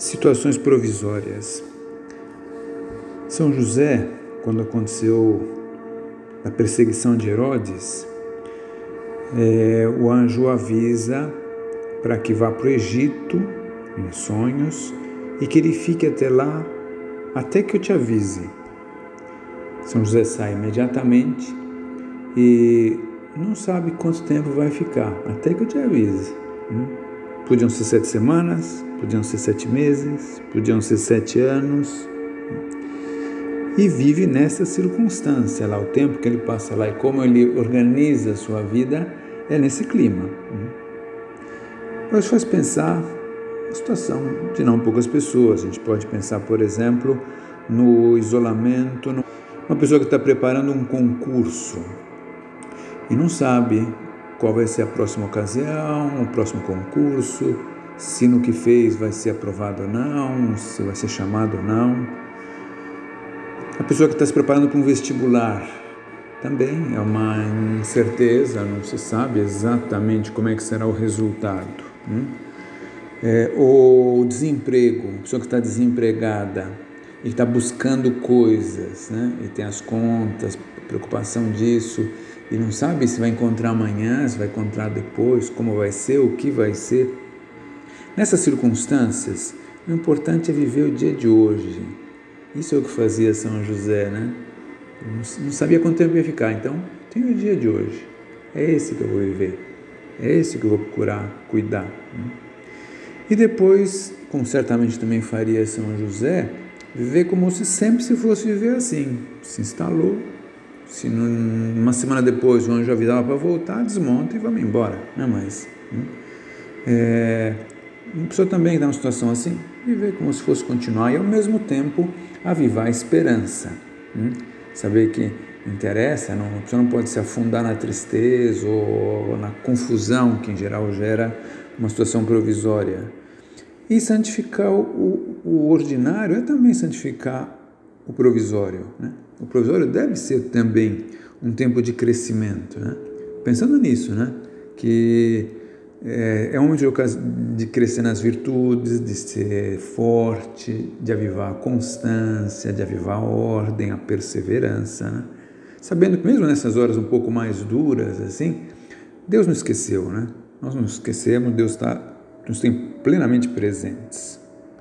Situações provisórias. São José, quando aconteceu a perseguição de Herodes, é, o anjo avisa para que vá para o Egito em sonhos e que ele fique até lá até que eu te avise. São José sai imediatamente e não sabe quanto tempo vai ficar, até que eu te avise. Né? Podiam ser sete semanas, podiam ser sete meses, podiam ser sete anos. E vive nessa circunstância lá, o tempo que ele passa lá e como ele organiza a sua vida é nesse clima. Mas faz pensar a situação de não poucas pessoas. A gente pode pensar, por exemplo, no isolamento, uma pessoa que está preparando um concurso e não sabe qual vai ser a próxima ocasião, o próximo concurso, se no que fez vai ser aprovado ou não, se vai ser chamado ou não. A pessoa que está se preparando para um vestibular também é uma incerteza, não se sabe exatamente como é que será o resultado. Né? É, o desemprego, a pessoa que está desempregada e está buscando coisas, né? e tem as contas, preocupação disso, e não sabe se vai encontrar amanhã, se vai encontrar depois, como vai ser, o que vai ser. Nessas circunstâncias, o importante é viver o dia de hoje. Isso é o que fazia São José, né? Não sabia quanto tempo ia ficar, então tem o dia de hoje. É esse que eu vou viver. É esse que eu vou procurar cuidar. Né? E depois, como certamente também faria São José, viver como se sempre se fosse viver assim. Se instalou, se uma semana depois o anjo avisava para voltar, desmonta e vamos embora. Não é mais. Né? É, uma pessoa também está numa situação assim, viver como se fosse continuar e ao mesmo tempo avivar a esperança. Né? Saber que interessa, não, a pessoa não pode se afundar na tristeza ou na confusão que em geral gera uma situação provisória. E santificar o, o ordinário é também santificar o provisório. Né? O provisório deve ser também um tempo de crescimento. Né? Pensando nisso, né? que é, é um momento de crescer nas virtudes, de ser forte, de avivar a constância, de avivar a ordem, a perseverança. Né? Sabendo que mesmo nessas horas um pouco mais duras, assim, Deus não esqueceu, né? Nós não esquecemos, Deus está, nos tem plenamente presentes.